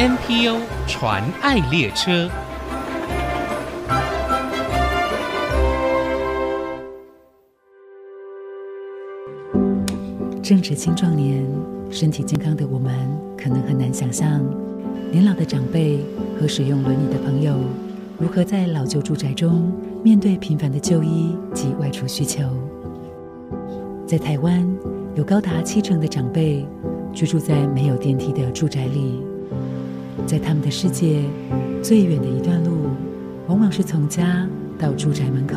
NPO 传爱列车。正值青壮年，身体健康的我们，可能很难想象，年老的长辈和使用轮椅的朋友，如何在老旧住宅中面对频繁的就医及外出需求。在台湾，有高达七成的长辈居住在没有电梯的住宅里，在他们的世界，最远的一段路，往往是从家到住宅门口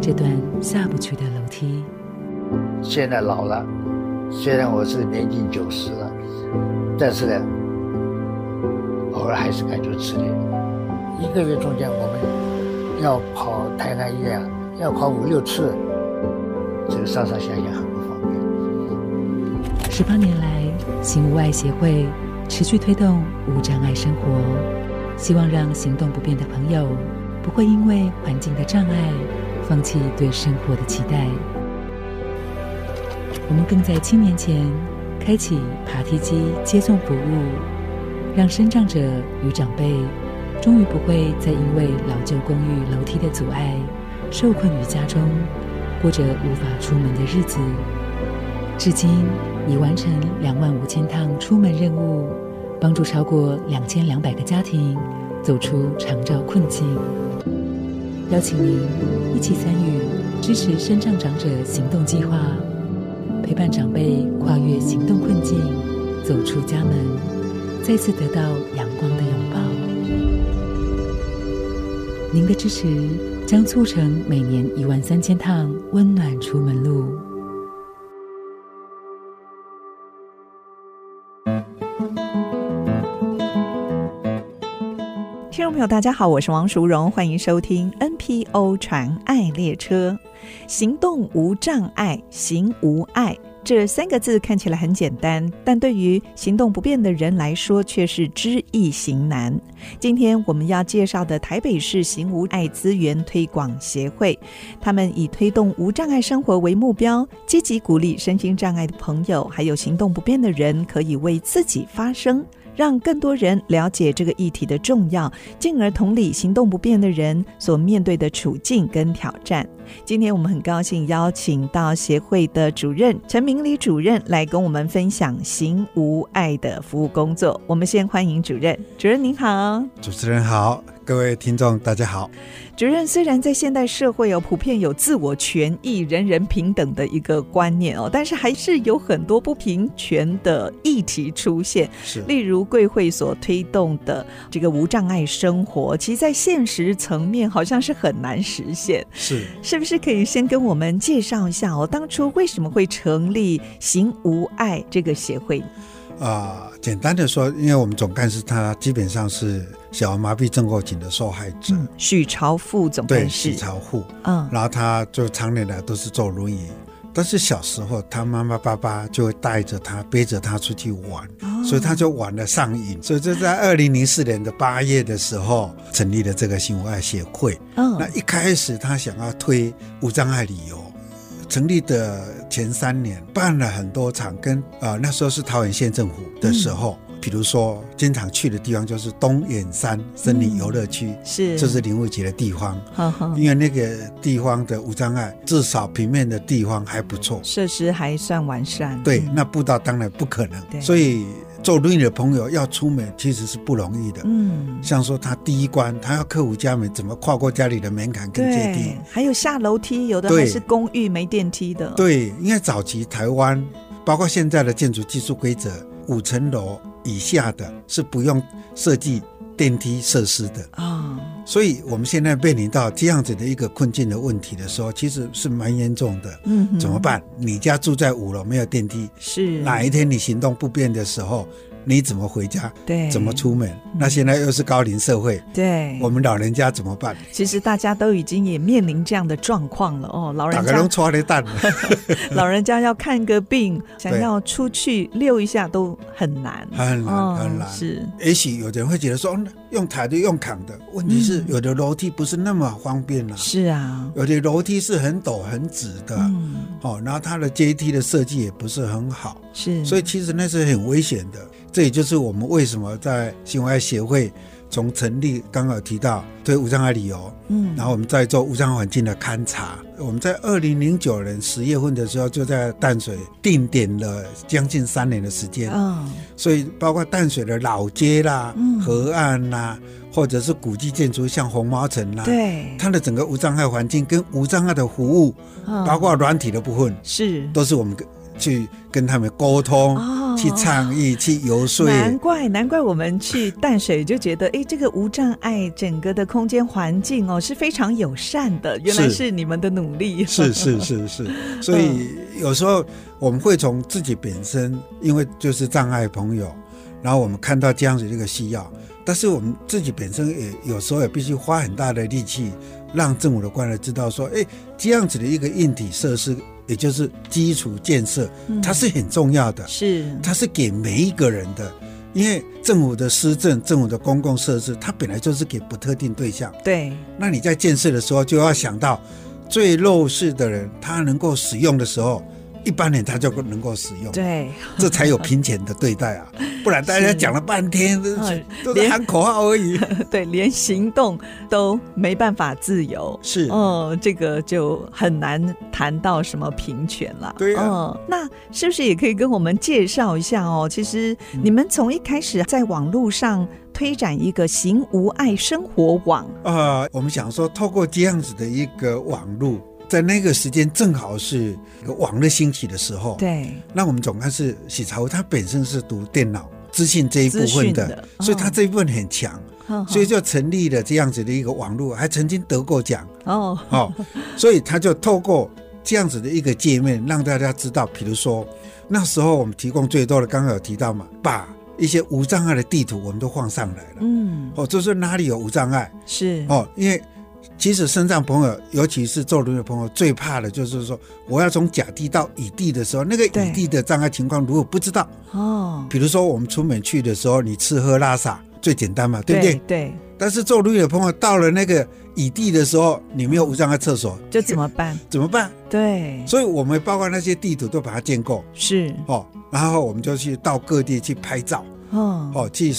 这段下不去的楼梯。现在老了。虽然我是年近九十了，但是呢，偶尔还是感觉吃力。一个月中间，我们要跑台南医院，要跑五六次，这个上上下下很不方便。十八年来，行无碍协会持续推动无障碍生活，希望让行动不便的朋友不会因为环境的障碍，放弃对生活的期待。我们更在七年前开启爬梯机接送服务，让身障者与长辈终于不会再因为老旧公寓楼梯的阻碍，受困于家中，过着无法出门的日子。至今已完成两万五千趟出门任务，帮助超过两千两百个家庭走出长照困境。邀请您一起参与支持身障长者行动计划。陪伴长辈跨越行动困境，走出家门，再次得到阳光的拥抱。您的支持将促成每年一万三千趟温暖出门路。听众朋友，大家好，我是王淑荣，欢迎收听 NPO 传爱列车。行动无障碍，行无碍，这三个字看起来很简单，但对于行动不便的人来说却是知易行难。今天我们要介绍的台北市行无碍资源推广协会，他们以推动无障碍生活为目标，积极鼓励身心障碍的朋友还有行动不便的人可以为自己发声。让更多人了解这个议题的重要，进而同理行动不便的人所面对的处境跟挑战。今天我们很高兴邀请到协会的主任陈明礼主任来跟我们分享行无碍的服务工作。我们先欢迎主任，主任您好。主持人好。各位听众，大家好。主任，虽然在现代社会有普遍有自我权益、人人平等的一个观念哦，但是还是有很多不平权的议题出现。是，例如贵会所推动的这个无障碍生活，其实，在现实层面好像是很难实现。是，是不是可以先跟我们介绍一下哦？当初为什么会成立行无碍这个协会？啊、呃，简单的说，因为我们总干事他基本上是小儿麻痹症候群的受害者，嗯、许朝富总对，许朝富，嗯，然后他就常年来都是坐轮椅，但是小时候他妈妈爸爸就会带着他背着他出去玩，哦，所以他就玩了上瘾，所以就在二零零四年的八月的时候成立了这个行无碍协会，嗯，那一开始他想要推无障碍旅游。成立的前三年，办了很多场跟，跟啊那时候是桃园县政府的时候，嗯、比如说经常去的地方就是东眼山森林游乐区，嗯、是。这是林务局的地方，呵呵。因为那个地方的无障碍至少平面的地方还不错，设施还算完善。对，那步道当然不可能，所以。做轮椅的朋友要出门其实是不容易的，嗯，像说他第一关，他要克服家门，怎么跨过家里的门槛跟阶梯，还有下楼梯，有的还是公寓没电梯的。对，因为早期台湾，包括现在的建筑技术规则，五层楼以下的是不用设计电梯设施的啊。哦，所以我们现在面临到这样子的一个困境的问题的时候，其实是蛮严重的。嗯，怎么办？你家住在五楼，没有电梯，是哪一天你行动不便的时候？你怎么回家？对，怎么出门？那现在又是高龄社会，对，我们老人家怎么办？其实大家都已经也面临这样的状况了哦。老人家 老人家要看个病，想要出去溜一下都很难，很难，很难。是，也许有人会觉得说，用抬的，用扛的。问题是，有的楼梯不是那么方便了。是啊，有的楼梯是很陡、很直的。嗯，好，然后它的阶梯的设计也不是很好。是，所以其实那是很危险的。这也就是我们为什么在行无碍协会。从成立刚刚有提到对无障碍旅游，嗯，然后我们在做无障碍环境的勘察。我们在二零零九年十月份的时候，就在淡水定点了将近三年的时间，嗯，所以包括淡水的老街啦、嗯、河岸啦，或者是古迹建筑，像红毛城啦，对，它的整个无障碍环境跟无障碍的服务，嗯、包括软体的部分，是都是我们去跟他们沟通。哦去倡议，去游说。难怪，难怪我们去淡水就觉得，哎，这个无障碍整个的空间环境哦是非常友善的。原来是你们的努力。是是是是，是，所以有时候我们会从自己本身，因为就是障碍朋友，然后我们看到这样子的一个需要，但是我们自己本身也有时候也必须花很大的力气，让政府的官员知道说，哎，这样子的一个硬体设施。也就是基础建设，它是很重要的，是它是给每一个人的，因为政府的施政、政府的公共设施，它本来就是给不特定对象。对，那你在建设的时候，就要想到最弱势的人，他能够使用的时候。一般人他就不能够使用，对，这才有平权的对待啊，不然大家讲了半天都是都是喊口号而已，对，连行动都没办法自由，是，嗯，这个就很难谈到什么平权了，对啊，嗯，那是不是也可以跟我们介绍一下哦？其实你们从一开始在网络上推展一个行无爱生活网，啊、呃，我们想说透过这样子的一个网络。在那个时间正好是一个网络兴起的时候，对。那我们总干事许朝辉，他本身是读电脑资讯这一部分的，的哦、所以他这一部分很强，哦、所以就成立了这样子的一个网络，还曾经得过奖哦。哦，所以他就透过这样子的一个界面，让大家知道，比如说那时候我们提供最多的，刚刚有提到嘛，把一些无障碍的地图我们都放上来了。嗯，哦，就是哪里有无障碍是哦，因为。其实身障朋友，尤其是坐轮椅的朋友，最怕的就是说，我要从甲地到乙地的时候，那个乙地的障碍情况如果不知道哦，比如说我们出门去的时候，你吃喝拉撒最简单嘛，对不对？对。对，但是坐轮椅的朋友到了那个乙地的时候，你没有无障碍厕所，就怎么办？怎么办？对。所以我们包括那些地图都把它建构是哦，然后我们就去到各地去拍照哦，哦去。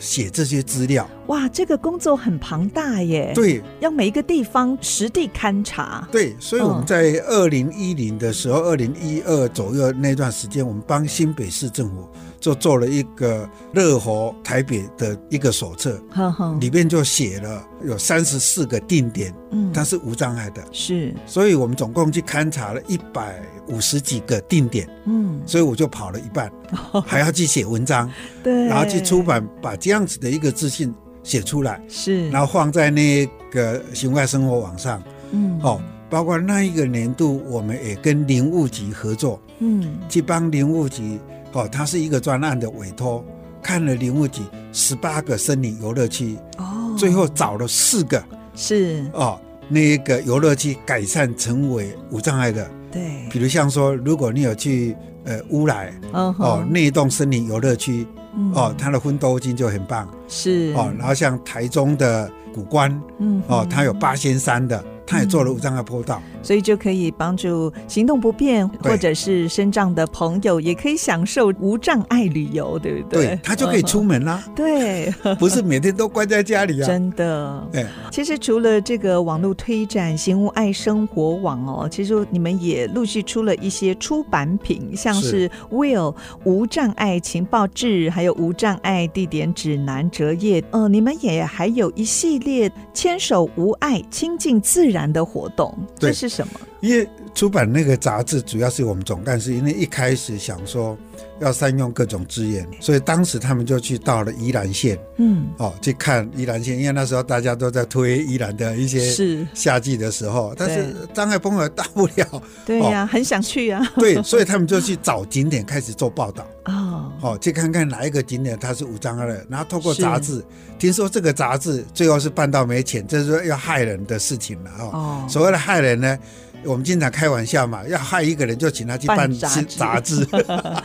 写这些资料，哇，这个工作很庞大耶。对，要每一个地方实地勘察。对，所以我们在二零一零的时候，二零一二左右那段时间，我们帮新北市政府。就做了一个乐活台北的一个手册，呵呵。里面就写了有三十四个定点，嗯，它是无障碍的，是，所以我们总共去勘察了一百五十几个定点，嗯，所以我就跑了一半，还要去写文章，对，然后去出版，把这样子的一个自信写出来，是，然后放在那个行外生活网上，嗯，哦，包括那一个年度，我们也跟林务局合作，嗯，去帮林务局。哦，它是一个专案的委托，看了林务局十八个森林游乐区，哦，最后找了四个，是。哦，那个游乐区改善成为无障碍的，对，比如像说，如果你有去呃乌来，哦，哦，那一栋森林游乐区，嗯、哦，它的分多金就很棒，是。哦，然后像台中的古关，嗯，哦，它有八仙山的。他也做了无障碍坡道，所以就可以帮助行动不便或者是身障的朋友，也可以享受无障碍旅游，对不对？对，他就可以出门啦。对，不是每天都关在家里啊。真的。哎，其实除了这个网络推展行无爱生活网哦，其实你们也陆续出了一些出版品，像是 Will 无障碍情报志，还有无障碍地点指南折页。呃，你们也还有一系列牵手无爱，亲近自然的活动，这是什么？因为出版那个杂志，主要是我们总干事，因为一开始想说要善用各种资源，所以当时他们就去到了宜兰县，嗯，哦，去看宜兰县，因为那时候大家都在推宜兰的一些是夏季的时候，但是障碍朋友到不了，对呀，很想去啊，对，所以他们就去找景点开始做报道，哦，哦，去看看哪一个景点它是无障碍的，然后透过杂志，听说这个杂志最后是办到没钱，这是说要害人的事情了，哦，所谓的害人呢。我们经常开玩笑嘛，要害一个人就请他去办杂志，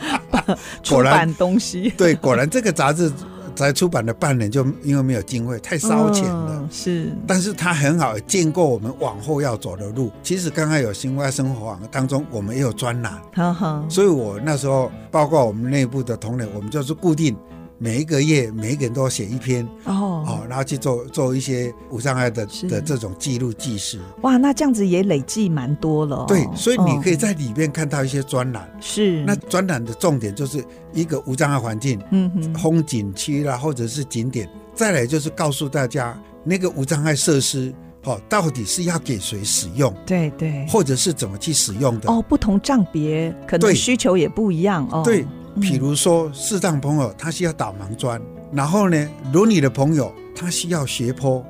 果然东西。对，果然这个杂志才出版了半年，就因为没有经费，太烧钱了。嗯、是，但是他很好，见过我们往后要走的路。其实刚刚有新外生活网当中，我们也有专栏，呵呵，所以我那时候包括我们内部的同仁，我们就是固定。每一个月，每一个人都要写一篇哦，哦，然后去做做一些无障碍的的这种记录记事。哇，那这样子也累计蛮多了，哦。对，所以你可以在里面看到一些专栏。是，那专栏的重点就是一个无障碍环境，嗯哼，风景区啦，或者是景点。再来就是告诉大家，那个无障碍设施哦，到底是要给谁使用？对对，或者是怎么去使用的？哦，不同障别可能需求也不一样哦。对。比如说，视障朋友他需要导盲砖，然后呢，轮椅的朋友他需要斜坡，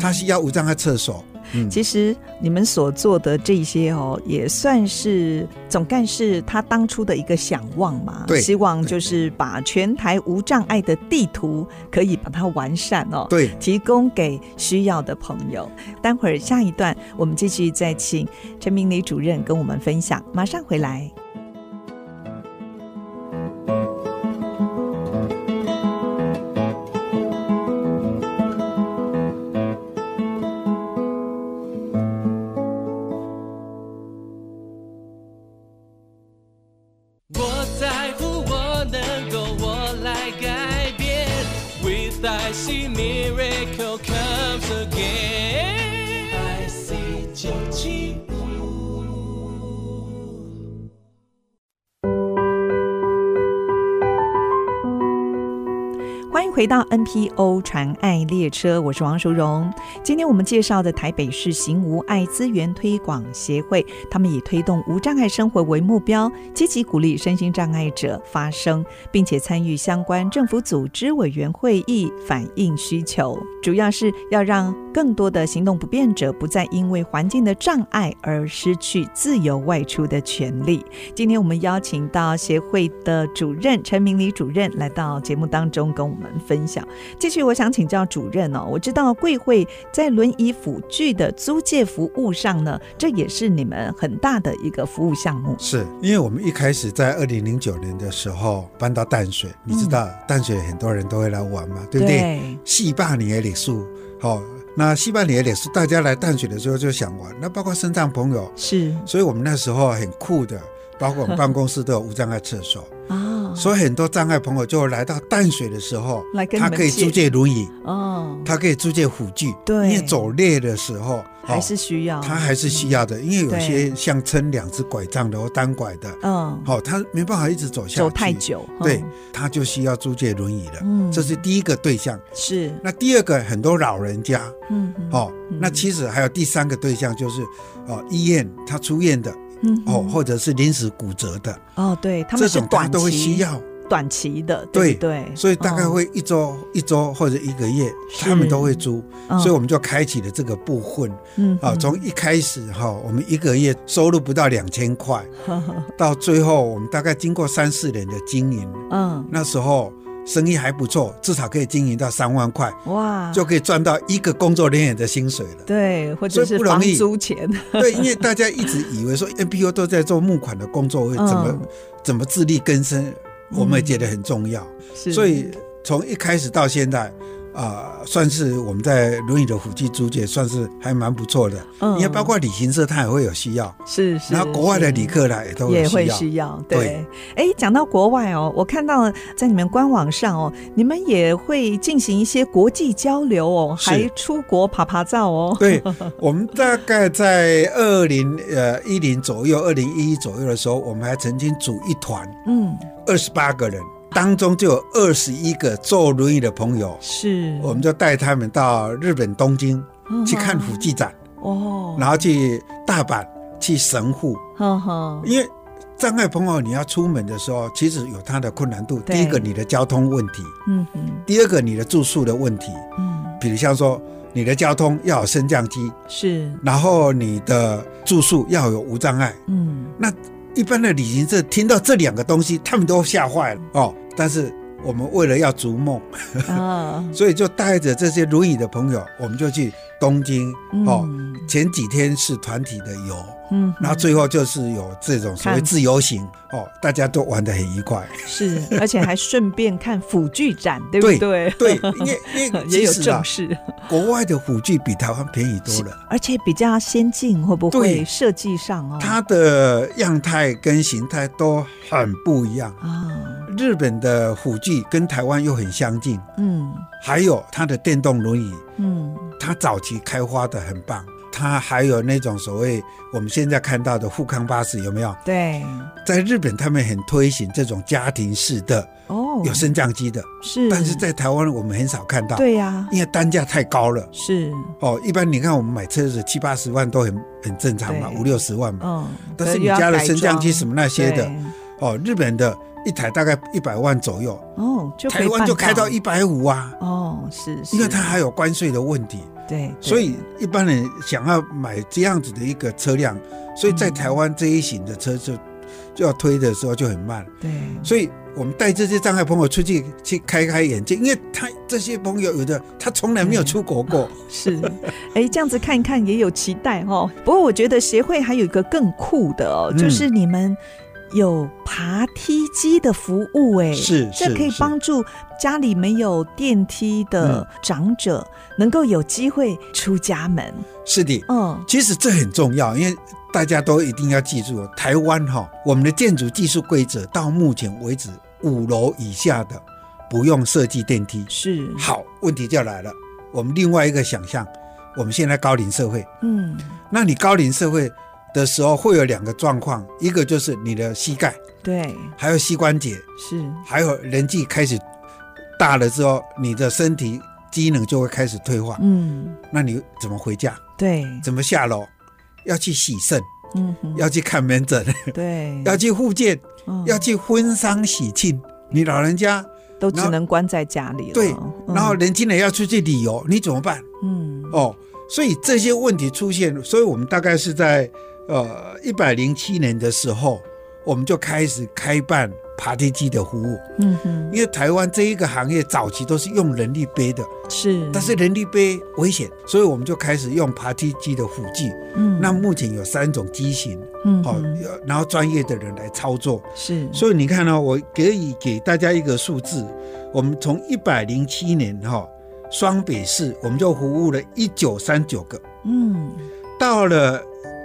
他需要无障碍厕所。嗯，其实你们所做的这些哦，也算是总干事他当初的一个想望嘛。对，希望就是把全台无障碍的地图可以把它完善哦。对，提供给需要的朋友。待会儿下一段我们继续再请陈明礼主任跟我们分享，马上回来。欧传爱列车，我是王淑荣。今天我们介绍的台北市行无爱资源推广协会，他们以推动无障碍生活为目标，积极鼓励身心障碍者发声，并且参与相关政府组织委员会议，反映需求。主要是要让更多的行动不便者不再因为环境的障碍而失去自由外出的权利。今天我们邀请到协会的主任陈明礼主任来到节目当中，跟我们分享。继续，我想请教主任哦，我知道贵会在轮椅辅具的租借服务上呢，这也是你们很大的一个服务项目。是因为我们一开始在二零零九年的时候搬到淡水，你知道淡水很多人都会来玩嘛，对不对？戏霸你也得数好，那西班牙也是，大家来淡水的时候就想玩，那包括身障朋友是，所以我们那时候很酷的，包括我们办公室都有无障碍厕所。哦，所以很多障碍朋友就来到淡水的时候，他可以租借。轮椅哦，他可以租借辅具，对，因为走累的时候还是需要，他还是需要的，因为有些像撑两只拐杖的或单拐的，嗯，好，他没办法一直走下去，走太久，对，他就需要租借轮椅了。嗯，这是第一个对象。是，那第二个很多老人家，嗯，好，那其实还有第三个对象就是，哦，医院他出院的。嗯，哦，或者是临时骨折的。哦，对，他们是短期都会需要。短期的，对对，所以大概会一周、一周或者一个月，他们都会租，所以我们就开启了这个部分。嗯，啊，从一开始哈，我们一个月收入不到两千块，到最后我们大概经过三四年的经营，嗯，那时候。生意还不错，至少可以经营到三万块，哇，就可以赚到一个工作人员的薪水了。对，或者是房租钱。对，因为大家一直以为说 NPO 都在做募款的工作，会怎么、嗯、怎么自力更生，我们也觉得很重要。嗯、所以从一开始到现在。啊、呃，算是我们在轮椅的辅具租借，算是还蛮不错的。嗯，因为包括旅行社，他也会有需要。是是。然后国外的旅客呢也都也会需要。对。哎，讲到国外哦，我看到在你们官网上哦，你们也会进行一些国际交流哦，还出国爬爬照哦。对，我们大概在二零呃一零左右，二零一一左右的时候，我们还曾经组一团，嗯，二十八个人。当中就有二十一个坐轮椅的朋友，是，我们就带他们到日本东京去看辅记展，哦，然后去大阪去神户，因为障碍朋友你要出门的时候，其实有它的困难度。第一个，你的交通问题，嗯嗯，第二个，你的住宿的问题，嗯，比如像说你的交通要有升降机，是，然后你的住宿要有无障碍，嗯，那。一般的旅行社听到这两个东西，他们都吓坏了。哦。但是我们为了要逐梦，哦、所以就带着这些轮椅的朋友，我们就去东京。哦，前几天是团体的游，嗯，然后最后就是有这种所谓自由行哦，大家都玩的很愉快。是，而且还顺便看辅具展，对不对？对，对因为因为 也有正式，国外的辅具比台湾便宜多了，而且比较先进，会不会设计上哦？它的样态跟形态都很不一样啊。日本的辅具跟台湾又很相近，嗯，还有它的电动轮椅，嗯，它早期开发的很棒。它还有那种所谓我们现在看到的富康巴士有没有？对，在日本他们很推行这种家庭式的哦，有升降机的，是，但是在台湾我们很少看到。对呀，因为单价太高了。是哦，一般你看我们买车子七八十万都很很正常嘛，五六十万嘛。嗯，但是你加了升降机什么那些的，哦，日本的。一台大概一百万左右哦，就台湾就开到。一百五啊！哦，是，是，因为它还有关税的问题，对，所以一般人想要买这样子的一个车辆，所以在台湾这一型的车就就要推的时候就很慢，对，所以我们带这些障碍朋友出去去开开眼界，因为他这些朋友有的他从来没有出国过，是，哎，这样子看一看也有期待哦。不过我觉得协会还有一个更酷的哦，就是你们。有爬梯机的服务，哎，是，这可以帮助家里没有电梯的长者能够有机会出家门。是的，嗯，其实这很重要，因为大家都一定要记住，台湾哈，我们的建筑技术规则到目前为止，五楼以下的不用设计电梯。是，好，问题就来了，我们另外一个想象，我们现在高龄社会，嗯，那你高龄社会。的时候会有两个状况，一个就是你的膝盖，对，还有膝关节，是，还有年纪开始大了之后，你的身体机能就会开始退化，嗯，那你怎么回家？对，怎么下楼？要去洗肾，嗯，要去看门诊，对，要去复健，要去婚丧喜庆，你老人家都只能关在家里了，对，然后年轻人要出去旅游，你怎么办？嗯，哦，所以这些问题出现，所以我们大概是在。呃，一百零七年的时候，我们就开始开办爬梯机的服务。嗯哼，因为台湾这一个行业早期都是用人力背的，是，但是人力背危险，所以我们就开始用爬梯机的辅具。嗯，那目前有三种机型，嗯，好，然后专业的人来操作。是，所以你看呢、哦，我可以给大家一个数字，我们从一百零七年哈，双北市我们就服务了一九三九个。嗯，到了。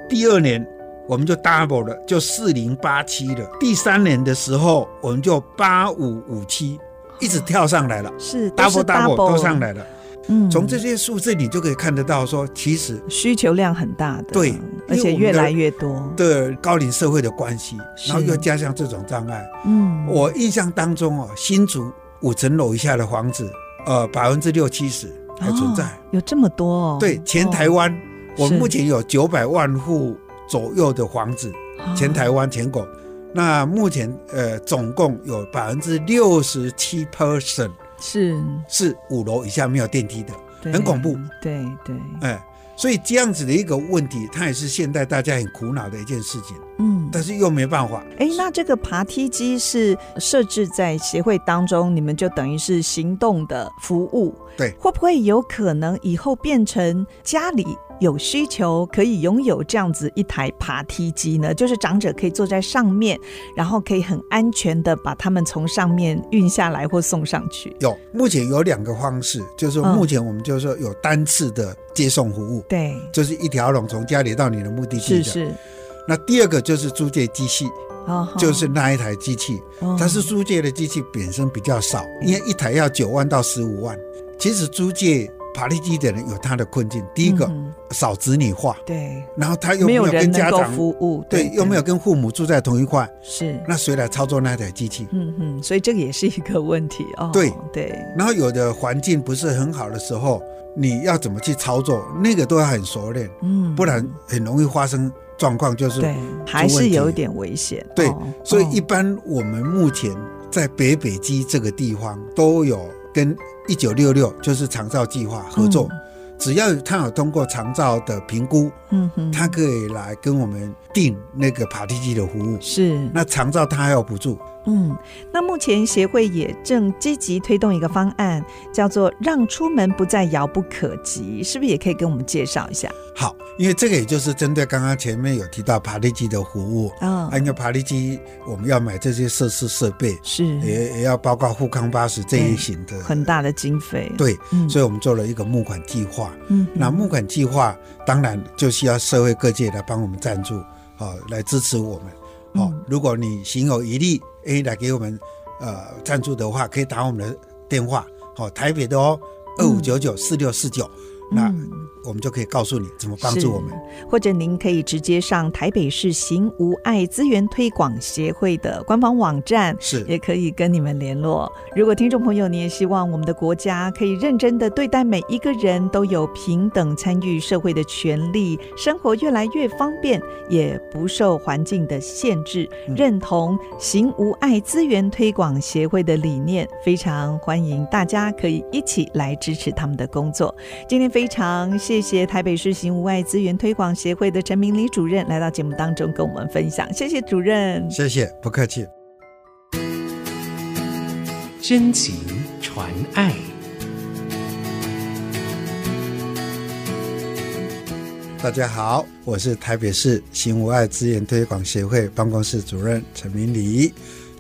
第二年我们就 double 了，就四零八七了。第三年的时候，我们就八五五七，一直跳上来了，是 double double 都上来了。嗯，从这些数字你就可以看得到，说其实需求量很大的，对，而且越来越多。对高龄社会的关系，然后又加上这种障碍。嗯，我印象当中哦，新竹五层楼以下的房子，呃，百分之六七十还存在，哦，有这么多哦。对，全台湾。哦我们目前有九百万户左右的房子，全台湾全国。那目前呃，总共有百分之六十七 percent 是是五楼以下没有电梯的，很恐怖。对对，哎，所以这样子的一个问题，它也是现代大家很苦恼的一件事情。嗯，但是又没办法。哎，那这个爬梯机是设置在协会当中，你们就等于是行动的服务。对，会不会有可能以后变成家里？有需求可以拥有这样子一台爬梯机呢，就是长者可以坐在上面，然后可以很安全的把他们从上面运下来或送上去。有，目前有两个方式，就是说目前我们就是说有单次的接送服务，对、嗯，就是一条龙从家里到你的目的地的。是是。那第二个就是租借机器，哦，就是那一台机器，哦、它是租借的机器本身比较少，因为一台要九万到十五万。其实租借。爬梯机的人有他的困境，第一个、嗯、少子女化，对，然后他又没有跟家长服务，对，对，又没有跟父母住在同一块，是，那谁来操作那台机器？嗯嗯，所以这个也是一个问题哦。对。对，然后有的环境不是很好的时候，你要怎么去操作，那个都要很熟练，嗯，不然很容易发生状况，就是对，还是有一点危险。对，哦、所以一般我们目前在北北基这个地方都有跟一九六六就是长照计划合作。嗯只要他有通过长照的评估，嗯哼，他可以来跟我们订那个爬梯机的服务。是，那长照他还有补助。嗯，那目前协会也正积极推动一个方案，叫做“让出门不再遥不可及”，是不是也可以跟我们介绍一下？好，因为这个也就是针对刚刚前面有提到爬梯机的服务啊，因为爬梯机我们要买这些设施设备，是也也要包括富康巴士这一型的很大的经费。对，嗯，所以我们做了一个募款计划。嗯，那募款计划当然就需要社会各界来帮我们赞助，好，来支持我们。好，如果你心有余力，哎，来给我们。呃，赞助的话可以打我们的电话，好，台北的哦，二五九九四六四九，那。我们就可以告诉你怎么帮助我们，或者您可以直接上台北市行无爱资源推广协会的官方网站，是也可以跟你们联络。如果听众朋友你也希望我们的国家可以认真的对待每一个人都有平等参与社会的权利，生活越来越方便，也不受环境的限制，嗯、认同行无爱资源推广协会的理念，非常欢迎大家可以一起来支持他们的工作。今天非常谢。谢谢台北市行无碍资源推广协会的陈明礼主任来到节目当中跟我们分享，谢谢主任，谢谢，不客气。真情传爱，大家好，我是台北市行无碍资源推广协会办公室主任陈明礼。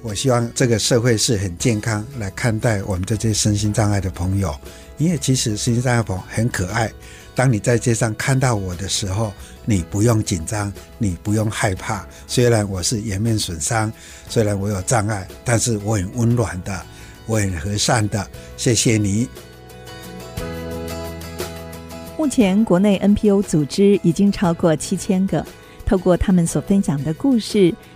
我希望这个社会是很健康来看待我们这些身心障碍的朋友，因为其实身心障碍朋友很可爱。当你在街上看到我的时候，你不用紧张，你不用害怕。虽然我是颜面损伤，虽然我有障碍，但是我很温暖的，我很和善的。谢谢你。目前国内 NPO 组织已经超过七千个，透过他们所分享的故事，